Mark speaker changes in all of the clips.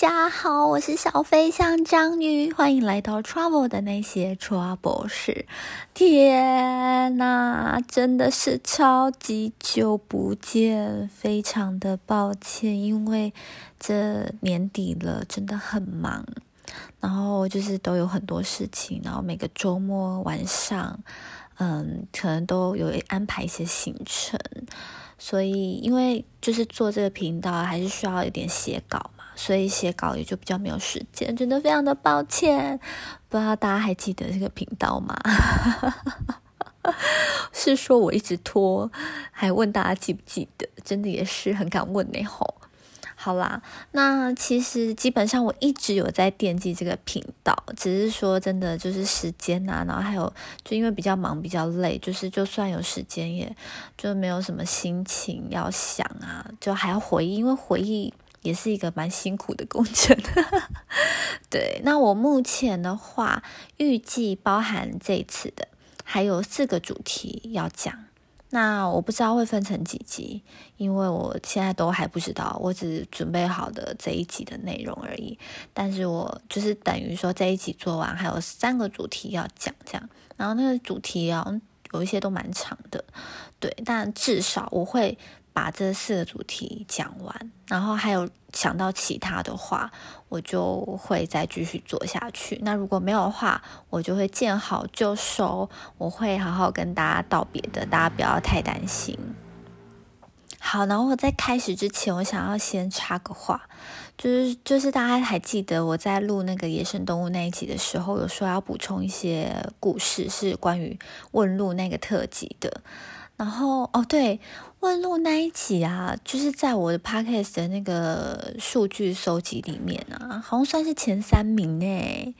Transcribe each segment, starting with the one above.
Speaker 1: 家好，我是小飞象章鱼，欢迎来到 Trouble 的那些 Trouble 事。天呐，真的是超级久不见，非常的抱歉，因为这年底了，真的很忙，然后就是都有很多事情，然后每个周末晚上，嗯，可能都有安排一些行程。所以，因为就是做这个频道，还是需要一点写稿，所以写稿也就比较没有时间，真的非常的抱歉。不知道大家还记得这个频道吗？是说我一直拖，还问大家记不记得？真的也是很敢问呢吼。好啦，那其实基本上我一直有在惦记这个频道，只是说真的就是时间啊，然后还有就因为比较忙比较累，就是就算有时间，也就没有什么心情要想啊，就还要回忆，因为回忆也是一个蛮辛苦的工程。对，那我目前的话，预计包含这次的还有四个主题要讲。那我不知道会分成几集，因为我现在都还不知道，我只准备好的这一集的内容而已。但是我就是等于说这一集做完，还有三个主题要讲，这样。然后那个主题啊，有一些都蛮长的，对，但至少我会。把这四个主题讲完，然后还有想到其他的话，我就会再继续做下去。那如果没有的话，我就会见好就收，我会好好跟大家道别的，大家不要太担心。好，然后我在开始之前，我想要先插个话，就是就是大家还记得我在录那个野生动物那一集的时候，有说要补充一些故事，是关于问路那个特辑的。然后哦，对，问路那一集啊，就是在我的 podcast 的那个数据收集里面啊，好像算是前三名诶。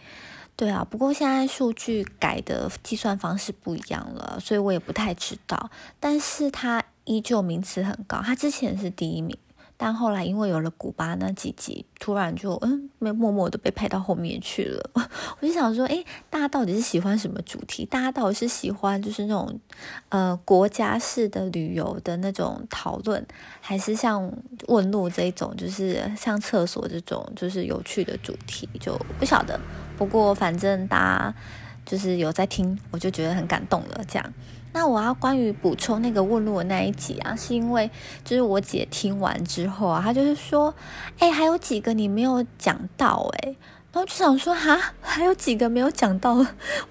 Speaker 1: 对啊，不过现在数据改的计算方式不一样了，所以我也不太知道。但是它依旧名次很高，它之前是第一名。但后来因为有了古巴那几集，突然就嗯，没默默的被拍到后面去了。我就想说，哎，大家到底是喜欢什么主题？大家到底是喜欢就是那种呃国家式的旅游的那种讨论，还是像问路这一种，就是像厕所这种就是有趣的主题？就不晓得。不过反正大家就是有在听，我就觉得很感动了。这样。那我要关于补充那个问路的那一集啊，是因为就是我姐听完之后啊，她就是说，哎，还有几个你没有讲到哎，然后就想说，哈，还有几个没有讲到，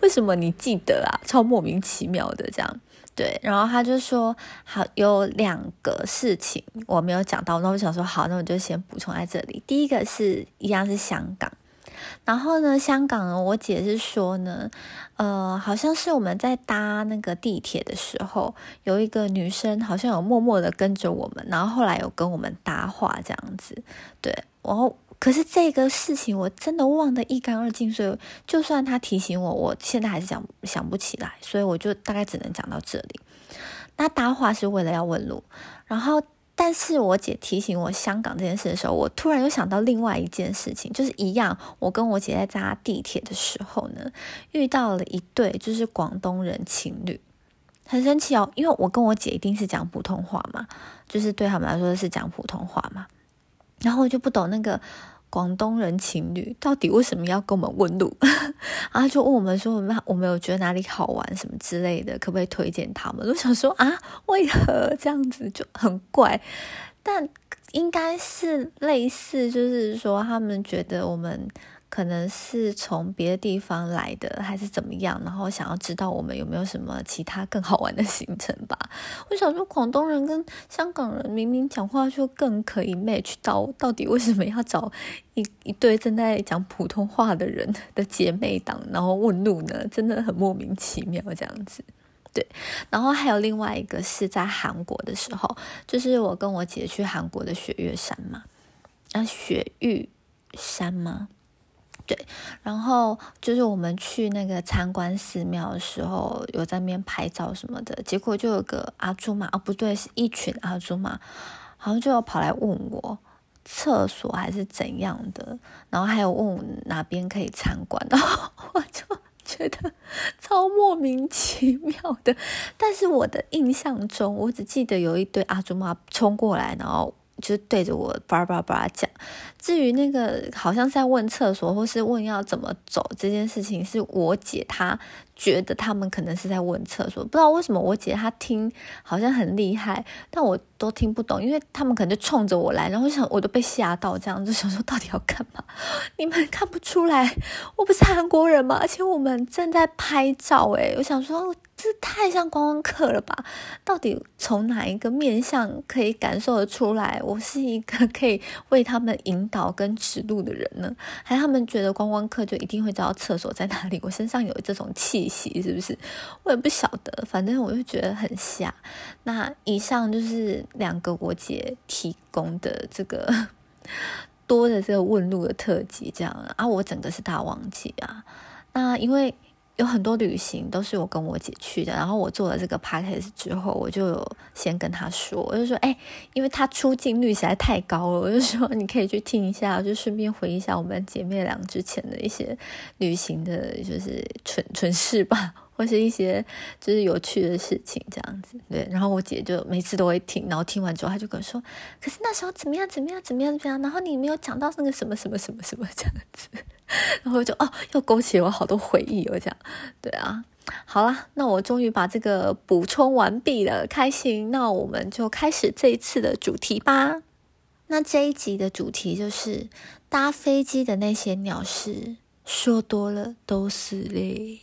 Speaker 1: 为什么你记得啊？超莫名其妙的这样，对，然后他就说，好，有两个事情我没有讲到，那我想说，好，那我就先补充在这里。第一个是一样是香港。然后呢，香港，我姐是说呢，呃，好像是我们在搭那个地铁的时候，有一个女生好像有默默的跟着我们，然后后来有跟我们搭话这样子，对。然后，可是这个事情我真的忘得一干二净，所以就算他提醒我，我现在还是想想不起来，所以我就大概只能讲到这里。那搭话是为了要问路，然后。但是我姐提醒我香港这件事的时候，我突然又想到另外一件事情，就是一样，我跟我姐在搭地铁的时候呢，遇到了一对就是广东人情侣，很神奇哦，因为我跟我姐一定是讲普通话嘛，就是对他们来说是讲普通话嘛，然后我就不懂那个。广东人情侣到底为什么要跟我们问路？啊就问我们说我们我没有觉得哪里好玩什么之类的，可不可以推荐他们？我想说啊，为何这样子就很怪？但应该是类似，就是说他们觉得我们。可能是从别的地方来的，还是怎么样？然后想要知道我们有没有什么其他更好玩的行程吧。我想说，广东人跟香港人明明讲话就更可以 match 到，到底为什么要找一一对正在讲普通话的人的姐妹档，然后问路呢？真的很莫名其妙这样子。对，然后还有另外一个是在韩国的时候，就是我跟我姐去韩国的雪岳山嘛，啊，雪域山吗？对，然后就是我们去那个参观寺庙的时候，有在那边拍照什么的，结果就有个阿朱玛，哦不对，是一群阿朱玛，好像就要跑来问我厕所还是怎样的，然后还有问我哪边可以参观，然后 我就觉得超莫名其妙的。但是我的印象中，我只记得有一堆阿朱玛冲过来，然后。就是对着我叭叭叭讲。至于那个好像在问厕所或是问要怎么走这件事情，是我姐她觉得他们可能是在问厕所，不知道为什么我姐她听好像很厉害，但我都听不懂，因为他们可能就冲着我来，然后想我都被吓到，这样就想说到底要干嘛？你们看不出来我不是韩国人吗？而且我们正在拍照，诶，我想说。这太像观光客了吧？到底从哪一个面相可以感受得出来，我是一个可以为他们引导跟指路的人呢？还他们觉得观光客就一定会知道厕所在哪里？我身上有这种气息，是不是？我也不晓得，反正我就觉得很瞎。那以上就是两个我姐提供的这个 多的这个问路的特辑，这样啊，我整个是大忘记啊。那因为。有很多旅行都是我跟我姐去的，然后我做了这个 podcast 之后，我就先跟她说，我就说，哎，因为她出镜率实在太高了，我就说你可以去听一下，就顺便回忆一下我们姐妹俩之前的一些旅行的，就是蠢蠢事吧。或是一些就是有趣的事情这样子，对。然后我姐就每次都会听，然后听完之后，她就跟我说：“可是那时候怎么样？怎么样？怎么样？怎么样？”然后你没有讲到那个什么什么什么什么这样子，然后就哦，又勾起我好多回忆哦，这样。对啊，好啦，那我终于把这个补充完毕了，开心。那我们就开始这一次的主题吧。那这一集的主题就是搭飞机的那些鸟事，说多了都是泪。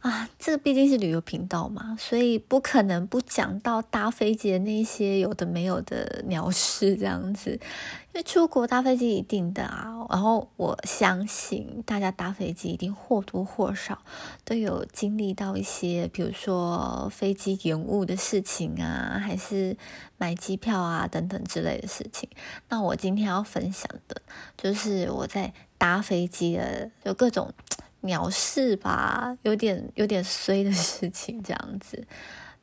Speaker 1: 啊，这个毕竟是旅游频道嘛，所以不可能不讲到搭飞机的那些有的没有的鸟事 这样子。因为出国搭飞机一定的啊，然后我相信大家搭飞机一定或多或少都有经历到一些，比如说飞机延误的事情啊，还是买机票啊等等之类的事情。那我今天要分享的就是我在搭飞机的有各种。鸟事吧，有点有点衰的事情这样子。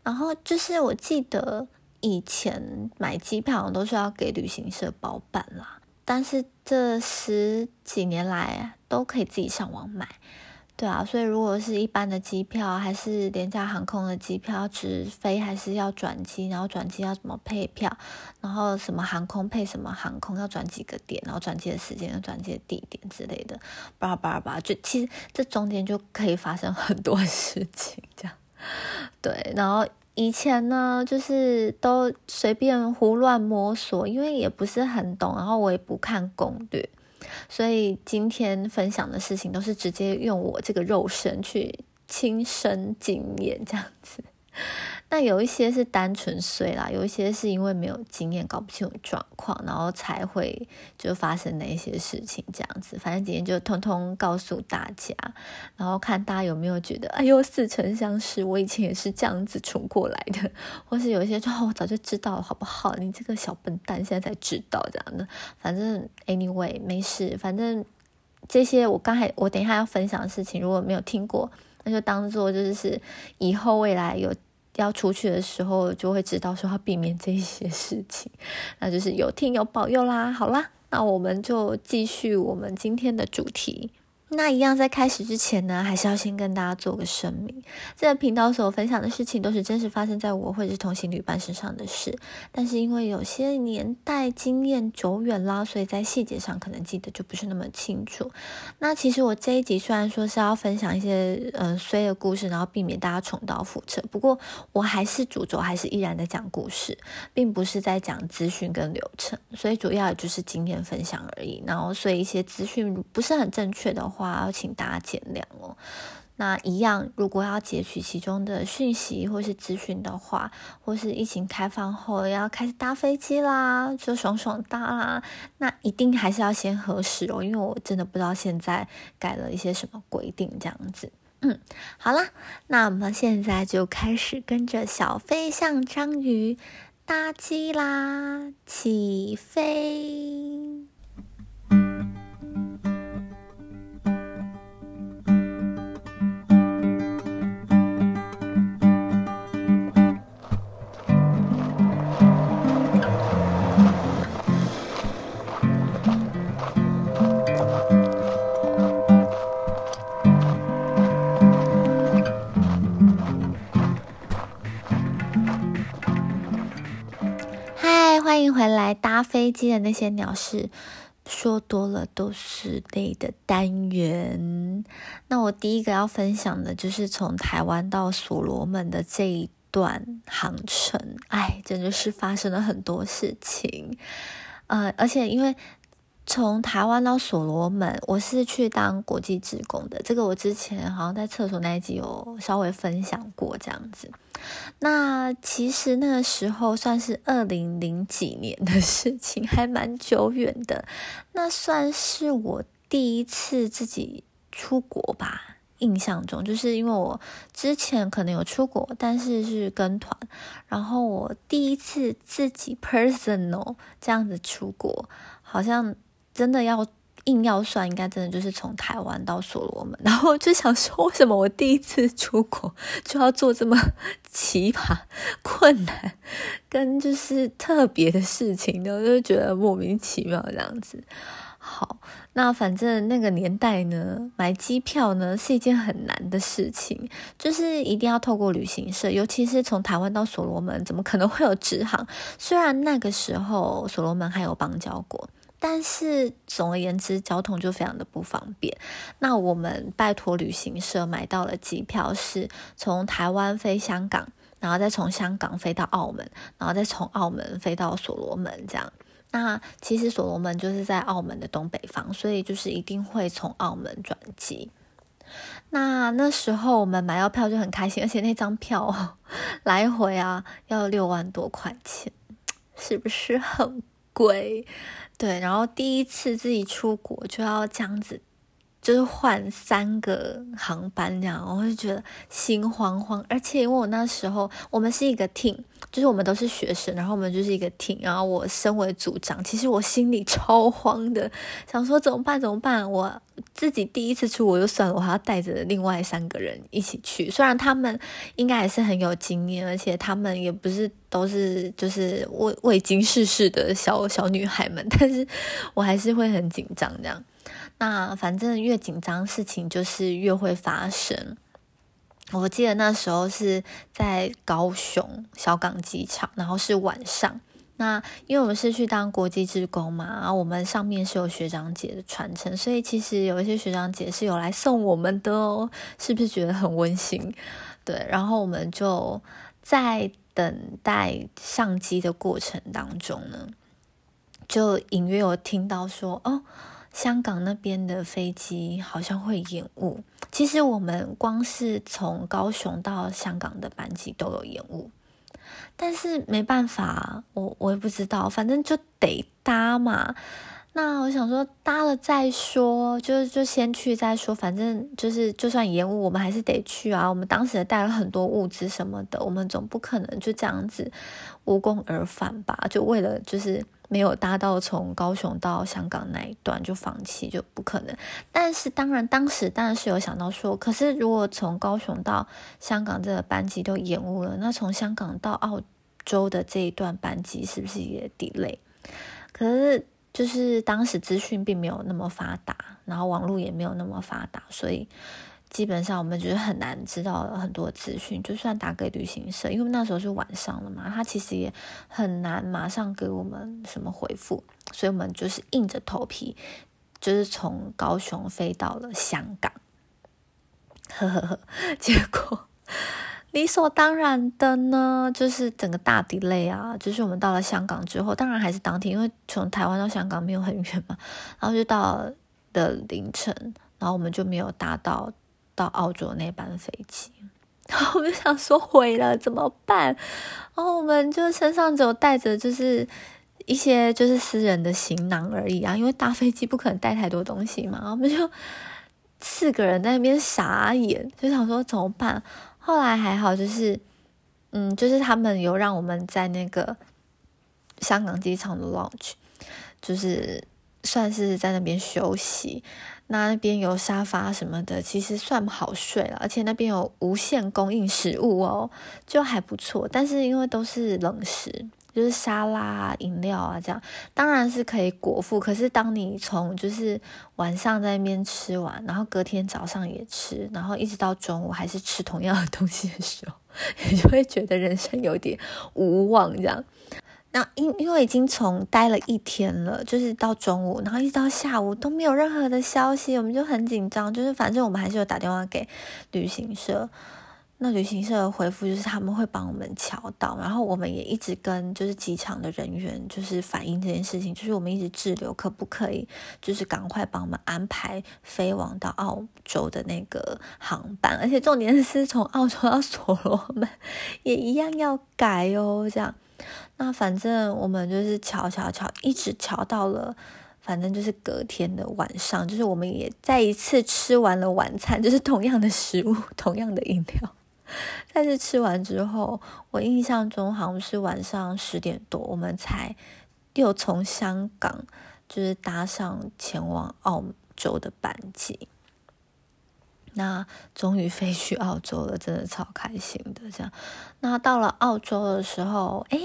Speaker 1: 然后就是我记得以前买机票都是要给旅行社包办啦，但是这十几年来都可以自己上网买。对啊，所以如果是一般的机票，还是廉价航空的机票，直飞还是要转机，然后转机要怎么配票，然后什么航空配什么航空，要转几个点，然后转机的时间、转机的地点之类的，叭叭叭，就其实这中间就可以发生很多 事情，这样。对，然后以前呢，就是都随便胡乱摸索，因为也不是很懂，然后我也不看攻略。所以今天分享的事情都是直接用我这个肉身去亲身经验这样子。那有一些是单纯睡啦，有一些是因为没有经验，搞不清楚状况，然后才会就发生那些事情这样子。反正今天就通通告诉大家，然后看大家有没有觉得，哎呦似曾相识，我以前也是这样子冲过来的，或是有一些说，我早就知道了，好不好？你这个小笨蛋现在才知道这样的。反正 anyway 没事，反正这些我刚才我等一下要分享的事情，如果没有听过，那就当做就是以后未来有。要出去的时候，就会知道说要避免这些事情，那就是有听有保佑啦。好啦，那我们就继续我们今天的主题。那一样，在开始之前呢，还是要先跟大家做个声明。这个频道所分享的事情都是真实发生在我或者是同行旅伴身上的事，但是因为有些年代经验久远啦，所以在细节上可能记得就不是那么清楚。那其实我这一集虽然说是要分享一些嗯衰的故事，然后避免大家重蹈覆辙，不过我还是主轴还是依然在讲故事，并不是在讲资讯跟流程，所以主要也就是经验分享而已。然后所以一些资讯不是很正确的。话话要请大家见谅哦。那一样，如果要截取其中的讯息或是资讯的话，或是疫情开放后要开始搭飞机啦，就爽爽搭啦，那一定还是要先核实哦，因为我真的不知道现在改了一些什么规定这样子。嗯，好啦，那我们现在就开始跟着小飞象章鱼搭机啦，起飞。欢迎回来！搭飞机的那些鸟事，说多了都是累的单元。那我第一个要分享的就是从台湾到所罗门的这一段航程，哎，真的是发生了很多事情。呃，而且因为。从台湾到所罗门，我是去当国际职工的。这个我之前好像在厕所那一集有稍微分享过，这样子。那其实那个时候算是二零零几年的事情，还蛮久远的。那算是我第一次自己出国吧，印象中就是因为我之前可能有出国，但是是跟团，然后我第一次自己 personal 这样子出国，好像。真的要硬要算，应该真的就是从台湾到所罗门，然后就想说，为什么我第一次出国就要做这么奇葩、困难跟就是特别的事情呢？就觉得莫名其妙这样子。好，那反正那个年代呢，买机票呢是一件很难的事情，就是一定要透过旅行社，尤其是从台湾到所罗门，怎么可能会有直航？虽然那个时候所罗门还有邦交国。但是总而言之，交通就非常的不方便。那我们拜托旅行社买到了机票，是从台湾飞香港，然后再从香港飞到澳门，然后再从澳门飞到所罗门。这样，那其实所罗门就是在澳门的东北方，所以就是一定会从澳门转机。那那时候我们买到票就很开心，而且那张票 来回啊要六万多块钱，是不是很鬼？对，然后第一次自己出国就要这样子，就是换三个航班这样，我会觉得心慌慌。而且因为我那时候我们是一个 team，就是我们都是学生，然后我们就是一个 team，然后我身为组长，其实我心里超慌的，想说怎么办？怎么办？我自己第一次出我就算了，我还要带着另外三个人一起去，虽然他们应该也是很有经验，而且他们也不是。都是就是未未经世事的小 小女孩们，但是我还是会很紧张这样。那反正越紧张，事情就是越会发生。我记得那时候是在高雄小港机场，然后是晚上。那因为我们是去当国际职工嘛，然后我们上面是有学长姐的传承，所以其实有一些学长姐是有来送我们的哦，是不是觉得很温馨？对，然后我们就在。等待上机的过程当中呢，就隐约有听到说，哦，香港那边的飞机好像会延误。其实我们光是从高雄到香港的班机都有延误，但是没办法，我我也不知道，反正就得搭嘛。那我想说搭了再说，就就先去再说，反正就是就算延误，我们还是得去啊。我们当时也带了很多物资什么的，我们总不可能就这样子无功而返吧？就为了就是没有搭到从高雄到香港那一段就放弃，就不可能。但是当然当时当然是有想到说，可是如果从高雄到香港这个班机都延误了，那从香港到澳洲的这一段班机是不是也 delay？可是。就是当时资讯并没有那么发达，然后网络也没有那么发达，所以基本上我们就是很难知道很多资讯。就算打给旅行社，因为那时候是晚上了嘛，他其实也很难马上给我们什么回复，所以我们就是硬着头皮，就是从高雄飞到了香港。呵呵呵，结果。理所当然的呢，就是整个大 delay 啊，就是我们到了香港之后，当然还是当天，因为从台湾到香港没有很远嘛，然后就到的凌晨，然后我们就没有搭到到澳洲那班飞机，然后我们就想说毁了怎么办？然后我们就身上只有带着就是一些就是私人的行囊而已啊，因为搭飞机不可能带太多东西嘛，我们就四个人在那边傻眼，就想说怎么办？后来还好，就是，嗯，就是他们有让我们在那个香港机场的 lounge，就是算是在那边休息。那那边有沙发什么的，其实算好睡了，而且那边有无限供应食物哦，就还不错。但是因为都是冷食。就是沙拉啊、饮料啊，这样当然是可以果腹。可是当你从就是晚上在那边吃完，然后隔天早上也吃，然后一直到中午还是吃同样的东西的时候，你就会觉得人生有点无望这样。那因因为已经从待了一天了，就是到中午，然后一直到下午都没有任何的消息，我们就很紧张。就是反正我们还是有打电话给旅行社。那旅行社的回复就是他们会帮我们瞧到，然后我们也一直跟就是机场的人员就是反映这件事情，就是我们一直滞留，可不可以就是赶快帮我们安排飞往到澳洲的那个航班？而且重点是从澳洲到所罗门也一样要改哦，这样。那反正我们就是瞧瞧瞧，一直瞧到了，反正就是隔天的晚上，就是我们也再一次吃完了晚餐，就是同样的食物，同样的饮料。但是吃完之后，我印象中好像是晚上十点多，我们才又从香港就是搭上前往澳洲的班机。那终于飞去澳洲了，真的超开心的。这样，那到了澳洲的时候，诶，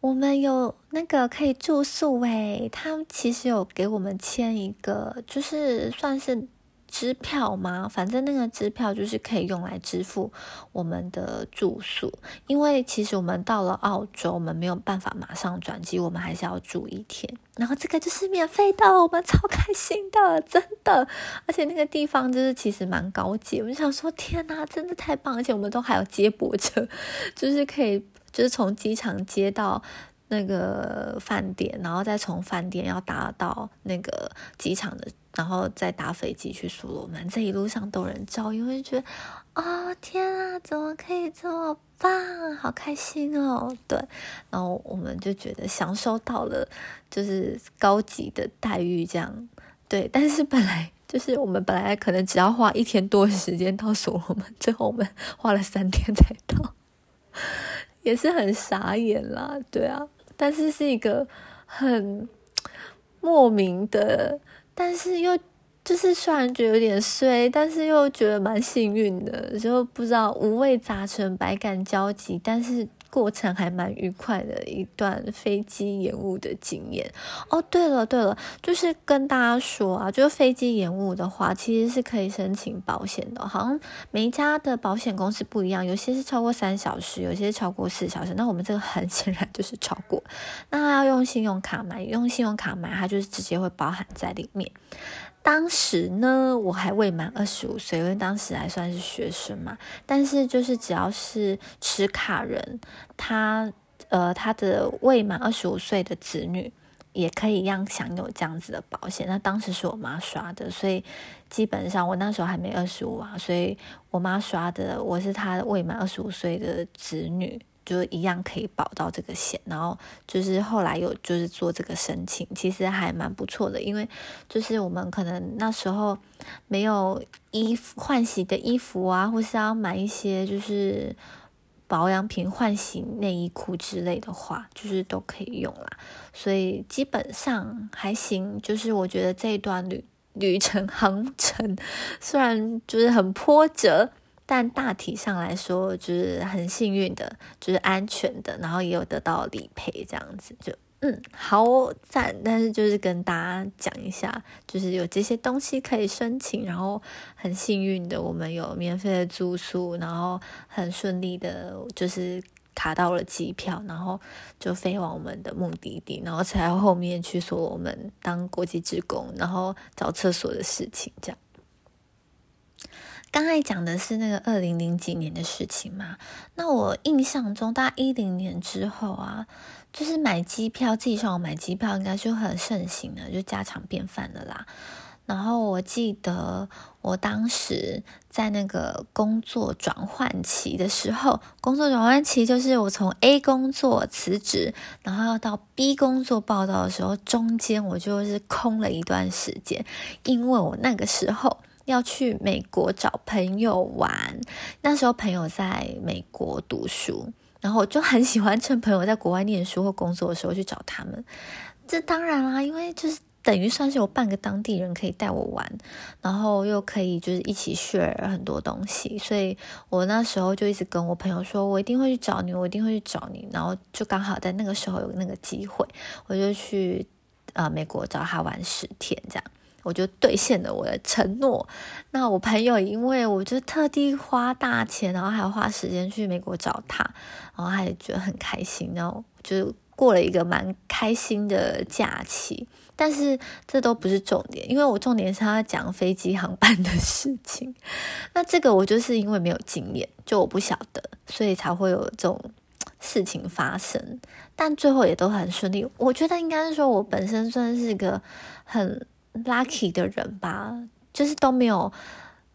Speaker 1: 我们有那个可以住宿诶，他其实有给我们签一个，就是算是。支票吗？反正那个支票就是可以用来支付我们的住宿，因为其实我们到了澳洲，我们没有办法马上转机，我们还是要住一天。然后这个就是免费的，我们超开心的，真的。而且那个地方就是其实蛮高级，我就想说，天哪，真的太棒！而且我们都还有接驳车，就是可以就是从机场接到。那个饭店，然后再从饭店要搭到那个机场的，然后再搭飞机去所罗门。这一路上都有人照，因为觉得啊，天啊，怎么可以这么棒，好开心哦！对，然后我们就觉得享受到了就是高级的待遇，这样对。但是本来就是我们本来可能只要花一天多时间到所罗门，最后我们 花了三天才到，也是很傻眼啦。对啊。但是是一个很莫名的，但是又就是虽然觉得有点衰，但是又觉得蛮幸运的，就不知道五味杂陈，百感交集，但是。过程还蛮愉快的一段飞机延误的经验哦。对了对了，就是跟大家说啊，就是飞机延误的话，其实是可以申请保险的。好像每一家的保险公司不一样，有些是超过三小时，有些是超过四小时。那我们这个很显然就是超过。那要用信用卡买，用信用卡买，它就是直接会包含在里面。当时呢，我还未满二十五岁，因为当时还算是学生嘛。但是就是只要是持卡人，他呃他的未满二十五岁的子女也可以一样享有这样子的保险。那当时是我妈刷的，所以基本上我那时候还没二十五啊，所以我妈刷的，我是她未满二十五岁的子女。就一样可以保到这个险，然后就是后来有就是做这个申请，其实还蛮不错的，因为就是我们可能那时候没有衣服换洗的衣服啊，或是要买一些就是保养品、换洗内衣裤之类的话，就是都可以用啦。所以基本上还行，就是我觉得这一段旅旅程 航程虽然就是很波折。但大体上来说，就是很幸运的，就是安全的，然后也有得到理赔，这样子就嗯好赞。但是就是跟大家讲一下，就是有这些东西可以申请，然后很幸运的，我们有免费的住宿，然后很顺利的，就是卡到了机票，然后就飞往我们的目的地，然后才后面去说我们当国际职工，然后找厕所的事情这样。刚才讲的是那个二零零几年的事情嘛？那我印象中，大概一零年之后啊，就是买机票自己上网买机票，应该就很盛行了，就家常便饭的啦。然后我记得我当时在那个工作转换期的时候，工作转换期就是我从 A 工作辞职，然后要到 B 工作报道的时候，中间我就是空了一段时间，因为我那个时候。要去美国找朋友玩，那时候朋友在美国读书，然后我就很喜欢趁朋友在国外念书或工作的时候去找他们。这当然啦，因为就是等于算是有半个当地人可以带我玩，然后又可以就是一起 share 很多东西，所以我那时候就一直跟我朋友说，我一定会去找你，我一定会去找你。然后就刚好在那个时候有那个机会，我就去呃美国找他玩十天这样。我就兑现了我的承诺。那我朋友因为我就特地花大钱，然后还要花时间去美国找他，然后他也觉得很开心，然后就过了一个蛮开心的假期。但是这都不是重点，因为我重点是要讲飞机航班的事情。那这个我就是因为没有经验，就我不晓得，所以才会有这种事情发生。但最后也都很顺利。我觉得应该是说我本身算是个很 lucky 的人吧，就是都没有。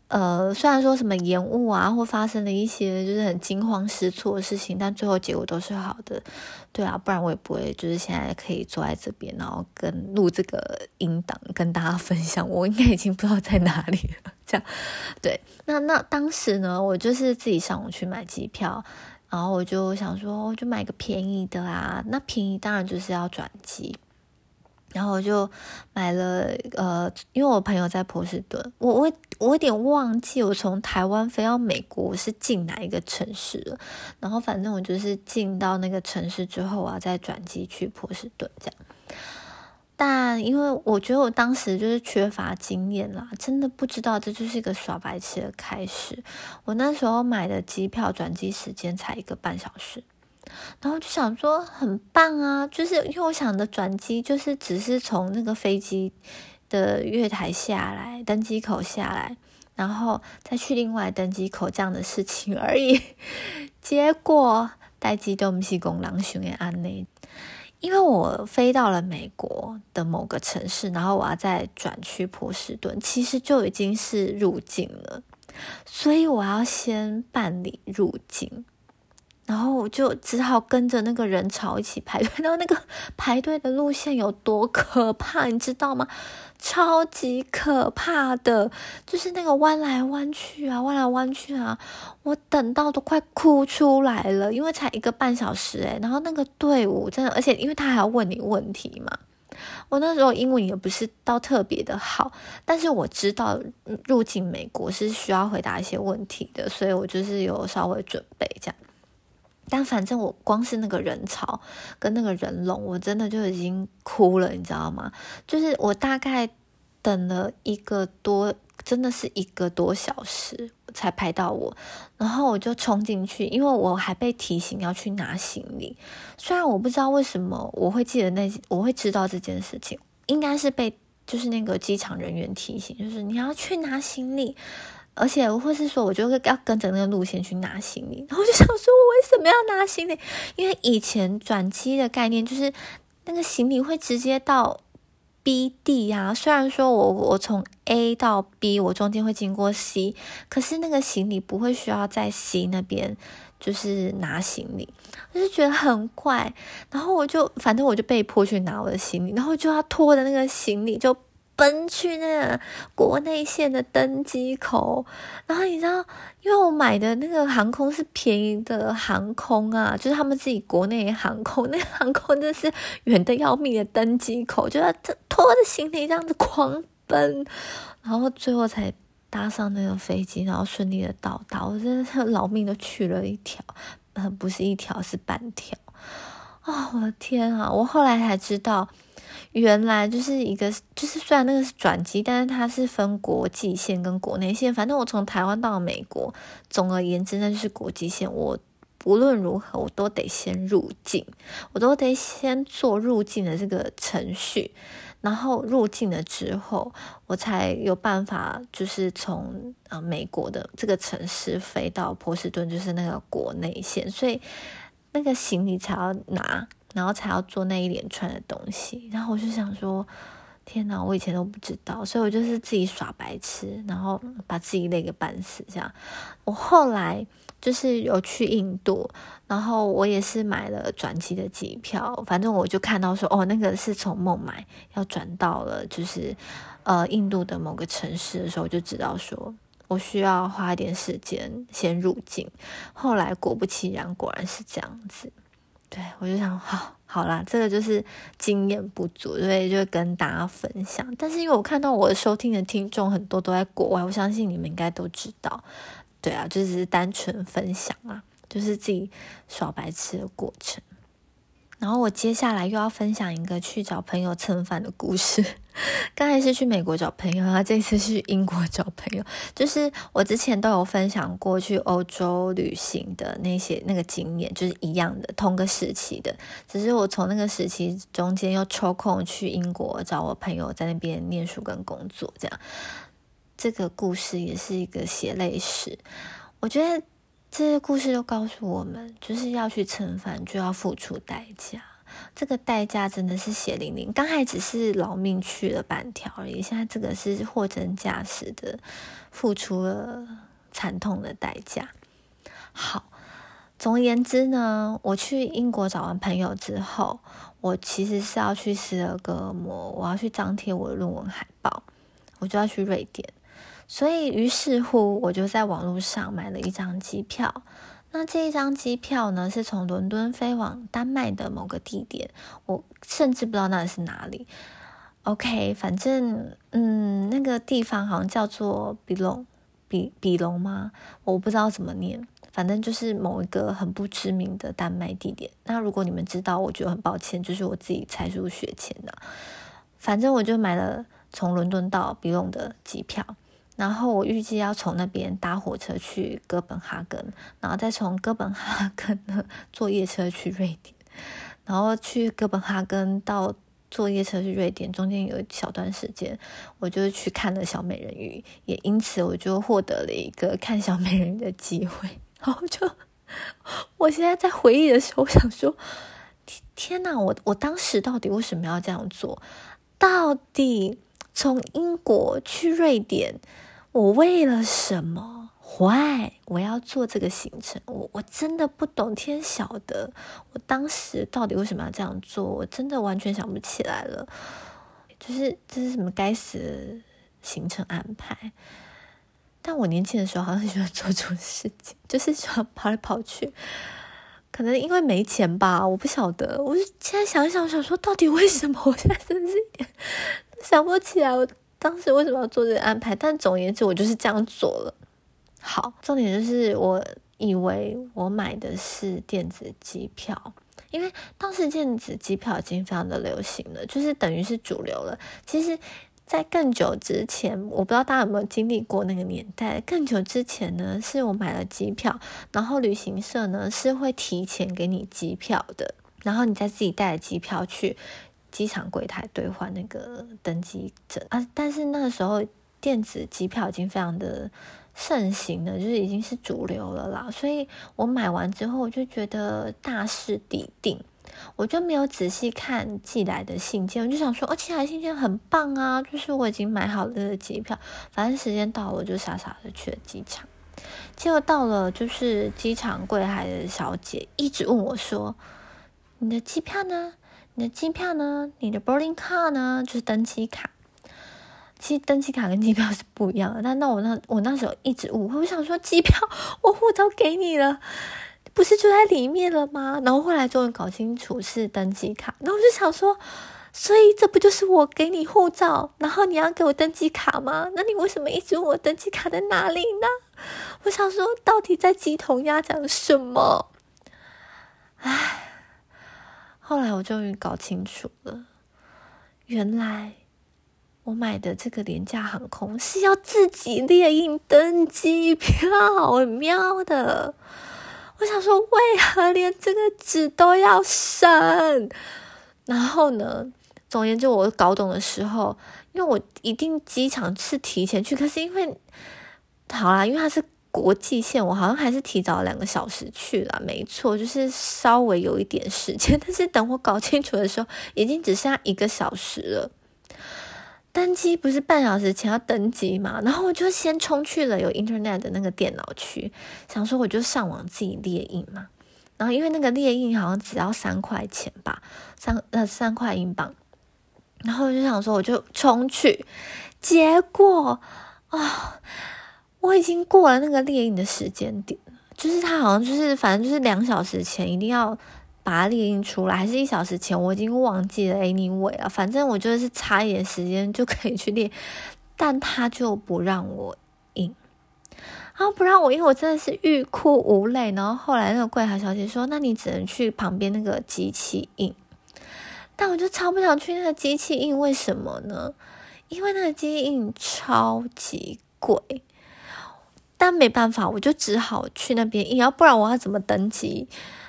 Speaker 1: 呃，虽然说什么延误啊，或发生了一些就是很惊慌失措的事情，但最后结果都是好的，对啊，不然我也不会就是现在可以坐在这边，然后跟录这个音档跟大家分享。我应该已经不知道在哪里了，这样 对。那那当时呢，我就是自己上网去买机票，然后我就想说，我就买个便宜的啊。那便宜当然就是要转机。然后我就买了，呃，因为我朋友在波士顿，我我我有点忘记我从台湾飞到美国我是进哪一个城市了。然后反正我就是进到那个城市之后我要，再转机去波士顿这样。但因为我觉得我当时就是缺乏经验啦，真的不知道这就是一个耍白痴的开始。我那时候买的机票转机时间才一个半小时。然后就想说很棒啊，就是因为我想的转机就是只是从那个飞机的月台下来，登机口下来，然后再去另外登机口这样的事情而已。结果待机都不是公狼熊的安内，因为我飞到了美国的某个城市，然后我要再转去波士顿，其实就已经是入境了，所以我要先办理入境。然后我就只好跟着那个人潮一起排队，然后那个排队的路线有多可怕，你知道吗？超级可怕的，就是那个弯来弯去啊，弯来弯去啊，我等到都快哭出来了，因为才一个半小时诶然后那个队伍真的，而且因为他还要问你问题嘛，我那时候英文也不是到特别的好，但是我知道入境美国是需要回答一些问题的，所以我就是有稍微准备这样。但反正我光是那个人潮跟那个人龙，我真的就已经哭了，你知道吗？就是我大概等了一个多，真的是一个多小时才拍到我，然后我就冲进去，因为我还被提醒要去拿行李。虽然我不知道为什么我会记得那，我会知道这件事情，应该是被就是那个机场人员提醒，就是你要去拿行李。而且，或是说，我就会要跟着那个路线去拿行李，然后就想说，我为什么要拿行李？因为以前转机的概念就是那个行李会直接到 B 地呀。虽然说我我从 A 到 B，我中间会经过 C，可是那个行李不会需要在 C 那边就是拿行李，我就觉得很怪。然后我就反正我就被迫去拿我的行李，然后就要拖着那个行李就。奔去那个国内线的登机口，然后你知道，因为我买的那个航空是便宜的航空啊，就是他们自己国内航空，那航空真是远的要命的登机口，就要拖着行李这样子狂奔，然后最后才搭上那个飞机，然后顺利的到达。我真的是老命都去了一条，呃，不是一条，是半条啊！我的天啊！我后来才知道。原来就是一个，就是虽然那个是转机，但是它是分国际线跟国内线。反正我从台湾到美国，总而言之那就是国际线。我不论如何，我都得先入境，我都得先做入境的这个程序。然后入境了之后，我才有办法，就是从呃美国的这个城市飞到波士顿，就是那个国内线。所以那个行李才要拿。然后才要做那一连串的东西，然后我就想说，天哪，我以前都不知道，所以我就是自己耍白痴，然后把自己累个半死。这样，我后来就是有去印度，然后我也是买了转机的机票，反正我就看到说，哦，那个是从孟买要转到了就是呃印度的某个城市的时候，就知道说我需要花一点时间先入境。后来果不其然，果然是这样子。对，我就想，好，好啦，这个就是经验不足，所以就跟大家分享。但是因为我看到我收听的听众很多都在国外，我相信你们应该都知道。对啊，就只是单纯分享啊，就是自己耍白痴的过程。然后我接下来又要分享一个去找朋友蹭饭的故事。刚才是去美国找朋友，然后这次去英国 找朋友。就是我之前都有分享过去欧洲旅行的那些那个经验，就是一样的，同个时期的。只是我从那个时期中间又抽空去英国找我朋友，在那边念书跟工作，这样。这个故事也是一个血泪史。我觉得这些故事都告诉我们，就是要去蹭饭，就要付出代价。这个代价真的是血淋淋，刚才只是劳命去了半条而已，现在这个是货真价实的付出了惨痛的代价。好，总而言之呢，我去英国找完朋友之后，我其实是要去斯德哥尔摩，我要去张贴我的论文海报，我就要去瑞典，所以于是乎我就在网络上买了一张机票。那这一张机票呢，是从伦敦飞往丹麦的某个地点，我甚至不知道那是哪里。OK，反正嗯，那个地方好像叫做比隆，比比隆吗？我不知道怎么念，反正就是某一个很不知名的丹麦地点。那如果你们知道，我觉得很抱歉，就是我自己才疏学浅的。反正我就买了从伦敦到比隆的机票。然后我预计要从那边搭火车去哥本哈根，然后再从哥本哈根呢 坐夜车去瑞典，然后去哥本哈根到坐夜车去瑞典，中间有一小段时间，我就去看了小美人鱼，也因此我就获得了一个看小美人鱼的机会。然后就，我现在在回忆的时候，我想说，天哪，我我当时到底为什么要这样做？到底从英国去瑞典？我为了什么？Why？我要做这个行程？我我真的不懂，天晓得，我当时到底为什么要这样做？我真的完全想不起来了。就是这是什么该死的行程安排？但我年轻的时候好像很喜欢做这种事情，就是喜欢 跑来跑去。可能因为没钱吧，我不晓得。我现在想想，想说到底为什么？我现在真是一点想不起来。我。当时为什么要做这个安排？但总而言之，我就是这样做了。好，重点就是我以为我买的是电子机票，因为当时电子机票已经非常的流行了，就是等于是主流了。其实，在更久之前，我不知道大家有没有经历过那个年代。更久之前呢，是我买了机票，然后旅行社呢是会提前给你机票的，然后你再自己带着机票去。机场柜台兑换那个登机证啊，但是那个时候电子机票已经非常的盛行了，就是已经是主流了啦。所以我买完之后，我就觉得大势已定，我就没有仔细看寄来的信件，我就想说，哦，寄来信件很棒啊，就是我已经买好了机票，反正时间到了，我就傻傻的去了机场。结果到了，就是机场柜台的小姐一直问我说：“你的机票呢？”你的机票呢？你的 boarding card 呢？就是登机卡。其实登机卡跟机票是不一样的。但那我那我那时候一直误会，我想说机票我护照给你了，不是就在里面了吗？然后后来终于搞清楚是登机卡。然后我就想说，所以这不就是我给你护照，然后你要给我登机卡吗？那你为什么一直问我登机卡在哪里呢？我想说，到底在鸡同鸭讲什么？唉。后来我终于搞清楚了，原来我买的这个廉价航空是要自己列印登机票，很喵的。我想说，为何连这个纸都要省？然后呢，总而言之，我搞懂的时候，因为我一定机场是提前去，可是因为好啦，因为它是。国际线我好像还是提早两个小时去了，没错，就是稍微有一点时间。但是等我搞清楚的时候，已经只剩下一个小时了。登机不是半小时前要登机嘛？然后我就先冲去了有 Internet 的那个电脑区，想说我就上网自己列印嘛。然后因为那个列印好像只要三块钱吧，三呃三块英镑。然后我就想说我就冲去，结果啊。我已经过了那个猎鹰的时间点了，就是他好像就是反正就是两小时前一定要把它猎鹰出来，还是一小时前我已经忘记了 anyway 了，反正我就是差一点时间就可以去猎，但他就不让我印，然后不让我印，我真的是欲哭无泪。然后后来那个柜台小姐说：“那你只能去旁边那个机器印。”但我就超不想去那个机器印，为什么呢？因为那个机器印超级贵。但没办法，我就只好去那边印，要不然我要怎么登机？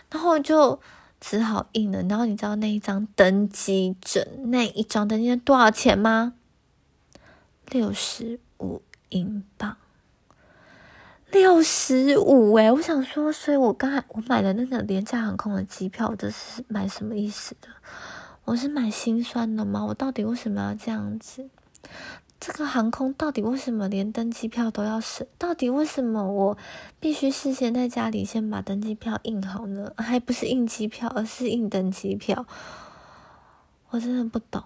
Speaker 1: 然后就只好印了。然后你知道那一张登机证，那一张登机证多少钱吗？六十五英镑。六十五哎，我想说，所以我刚才我买的那个廉价航空的机票，这是买什么意思的？我是买心酸的吗？我到底为什么要这样子？这个航空到底为什么连登机票都要审？到底为什么我必须事先在家里先把登机票印好呢？还不是印机票，而是印登机票。我真的不懂，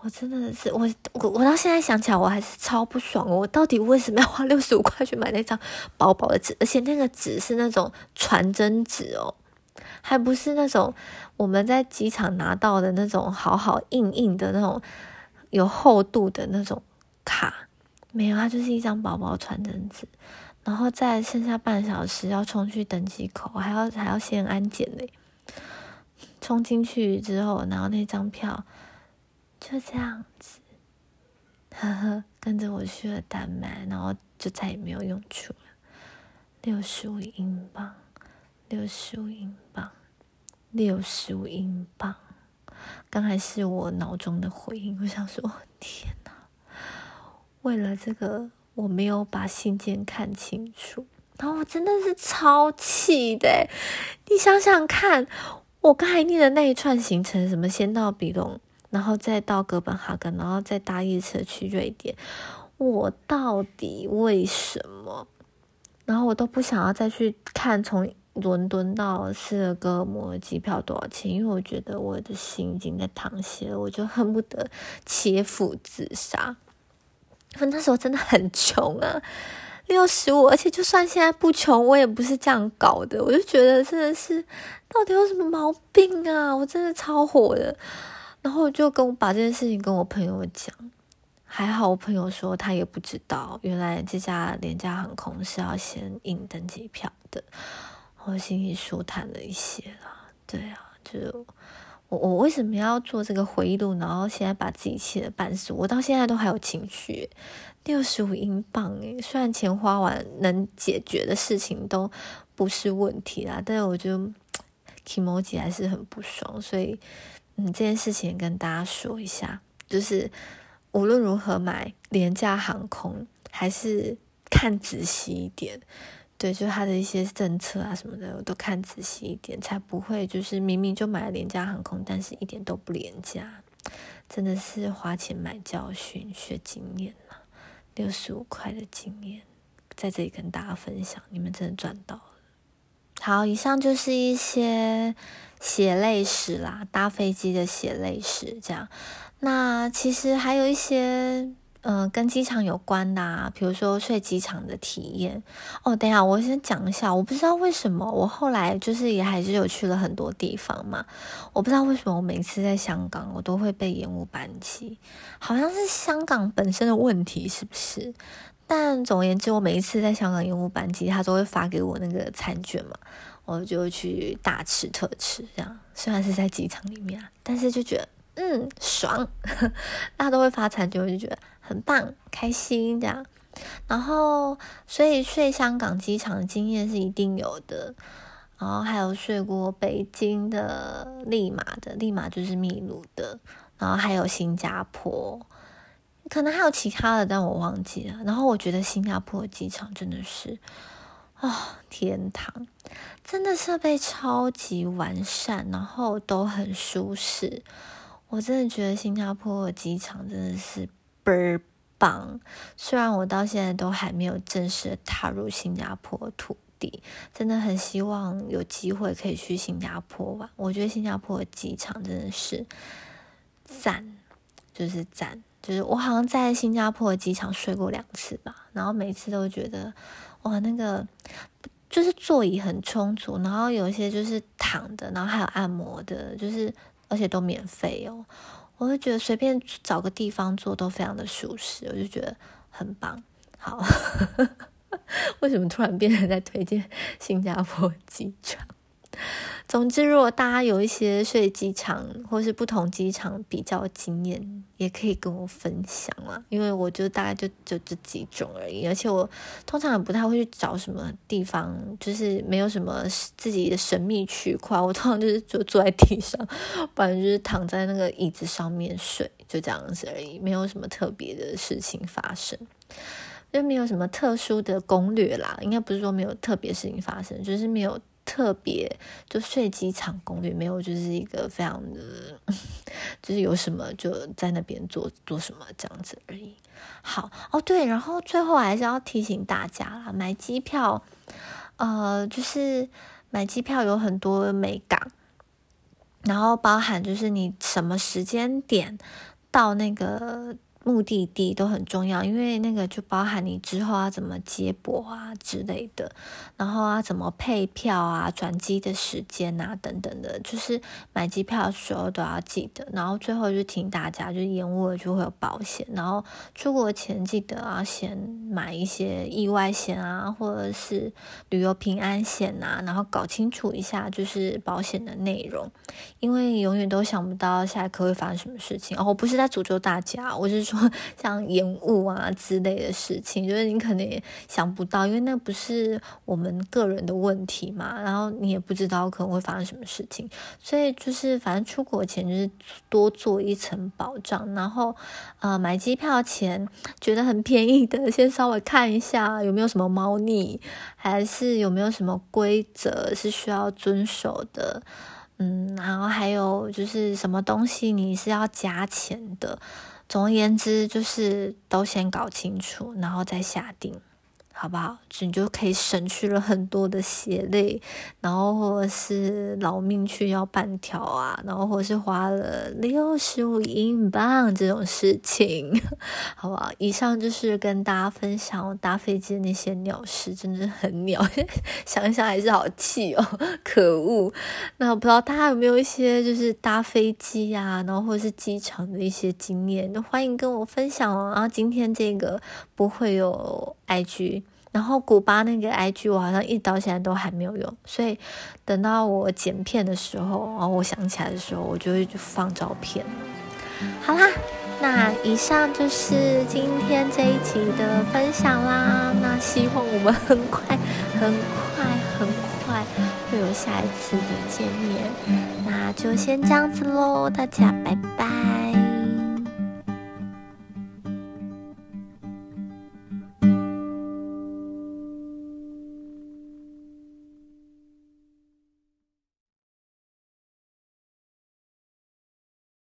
Speaker 1: 我真的是我我我到现在想起来我还是超不爽。我到底为什么要花六十五块去买那张薄薄的纸？而且那个纸是那种传真纸哦，还不是那种我们在机场拿到的那种好好硬硬的那种。有厚度的那种卡没有，它就是一张薄薄传真纸，然后在剩下半小时要冲去登机口，还要还要先安检嘞。冲进去之后，然后那张票就这样子，呵呵，跟着我去了丹麦，然后就再也没有用处了。六十五英镑，六十五英镑，六十五英镑。刚才是我脑中的回应，我想说，天哪！为了这个，我没有把信件看清楚，然后我真的是超气的。你想想看，我刚才念的那一串行程，什么先到比隆，然后再到哥本哈根，然后再搭夜车去瑞典，我到底为什么？然后我都不想要再去看从。伦敦到斯德哥尔摩机票多少钱？因为我觉得我的心已经在淌血了，我就恨不得切腹自杀。我那时候真的很穷啊，六十五，而且就算现在不穷，我也不是这样搞的。我就觉得真的是，到底有什么毛病啊？我真的超火的。然后我就跟我把这件事情跟我朋友讲，还好我朋友说他也不知道，原来这家廉价航空是要先印登机票的。我心里舒坦了一些啦，对啊，就我我为什么要做这个回忆录，然后现在把自己气得半死，我到现在都还有情绪。六十五英镑诶，虽然钱花完能解决的事情都不是问题啦，但是我觉得 emoji 还是很不爽，所以嗯，这件事情跟大家说一下，就是无论如何买廉价航空，还是看仔细一点。对，就他的一些政策啊什么的，我都看仔细一点，才不会就是明明就买了廉价航空，但是一点都不廉价，真的是花钱买教训、学经验了。六十五块的经验，在这里跟大家分享，你们真的赚到了。好，以上就是一些血泪史啦，搭飞机的血泪史，这样。那其实还有一些。嗯，跟机场有关的，啊，比如说睡机场的体验。哦，等下我先讲一下，我不知道为什么我后来就是也还是有去了很多地方嘛。我不知道为什么我每次在香港我都会被延误班机，好像是香港本身的问题是不是？但总而言之，我每一次在香港延误班机，他都会发给我那个餐券嘛，我就去大吃特吃这样。虽然是在机场里面，但是就觉得。嗯，爽，大家都会发餐就就觉得很棒，开心这样。然后，所以睡香港机场的经验是一定有的。然后还有睡过北京的、利马的，利马就是秘鲁的。然后还有新加坡，可能还有其他的，但我忘记了。然后我觉得新加坡的机场真的是啊，天堂，真的设备超级完善，然后都很舒适。我真的觉得新加坡的机场真的是倍儿棒，虽然我到现在都还没有正式踏入新加坡土地，真的很希望有机会可以去新加坡玩。我觉得新加坡的机场真的是赞，就是赞，就是我好像在新加坡的机场睡过两次吧，然后每次都觉得哇，那个就是座椅很充足，然后有一些就是躺的，然后还有按摩的，就是。而且都免费哦，我会觉得随便找个地方坐都非常的舒适，我就觉得很棒。好，为什么突然变成在推荐新加坡机场？总之，如果大家有一些睡机场或是不同机场比较经验，也可以跟我分享啦。因为我就大概就就这几种而已，而且我通常也不太会去找什么地方，就是没有什么自己的神秘区块。我通常就是就坐在地上，不然就是躺在那个椅子上面睡，就这样子而已，没有什么特别的事情发生。就没有什么特殊的攻略啦，应该不是说没有特别事情发生，就是没有特别就睡机场攻略，没有就是一个非常的，就是有什么就在那边做做什么这样子而已。好哦，对，然后最后还是要提醒大家啦，买机票，呃，就是买机票有很多美港，然后包含就是你什么时间点到那个。目的地都很重要，因为那个就包含你之后要怎么接驳啊之类的，然后啊怎么配票啊、转机的时间啊等等的，就是买机票的时候都要记得。然后最后就提醒大家，就延误了就会有保险，然后出国前记得啊先买一些意外险啊，或者是旅游平安险啊，然后搞清楚一下就是保险的内容，因为永远都想不到下一刻会发生什么事情。哦，我不是在诅咒大家，我是说像延误啊之类的事情，就是你可能也想不到，因为那不是我们个人的问题嘛。然后你也不知道可能会发生什么事情，所以就是反正出国前就是多做一层保障。然后呃买机票前觉得很便宜的，先稍微看一下有没有什么猫腻，还是有没有什么规则是需要遵守的。嗯，然后还有就是什么东西你是要加钱的。总而言之，就是都先搞清楚，然后再下定。好不好？你就可以省去了很多的血泪，然后或者是劳命去要半条啊，然后或者是花了六十五英镑这种事情，好不好？以上就是跟大家分享我搭飞机的那些鸟事，真的很鸟，想想还是好气哦，可恶！那我不知道大家有没有一些就是搭飞机呀，然后或者是机场的一些经验，都欢迎跟我分享哦。然后今天这个不会有 IG。然后古巴那个 IG 我好像一到现在都还没有用，所以等到我剪片的时候，然后我想起来的时候，我就会去放照片。好啦，那以上就是今天这一集的分享啦。那希望我们很快、很快、很快会有下一次的见面。那就先这样子喽，大家拜拜。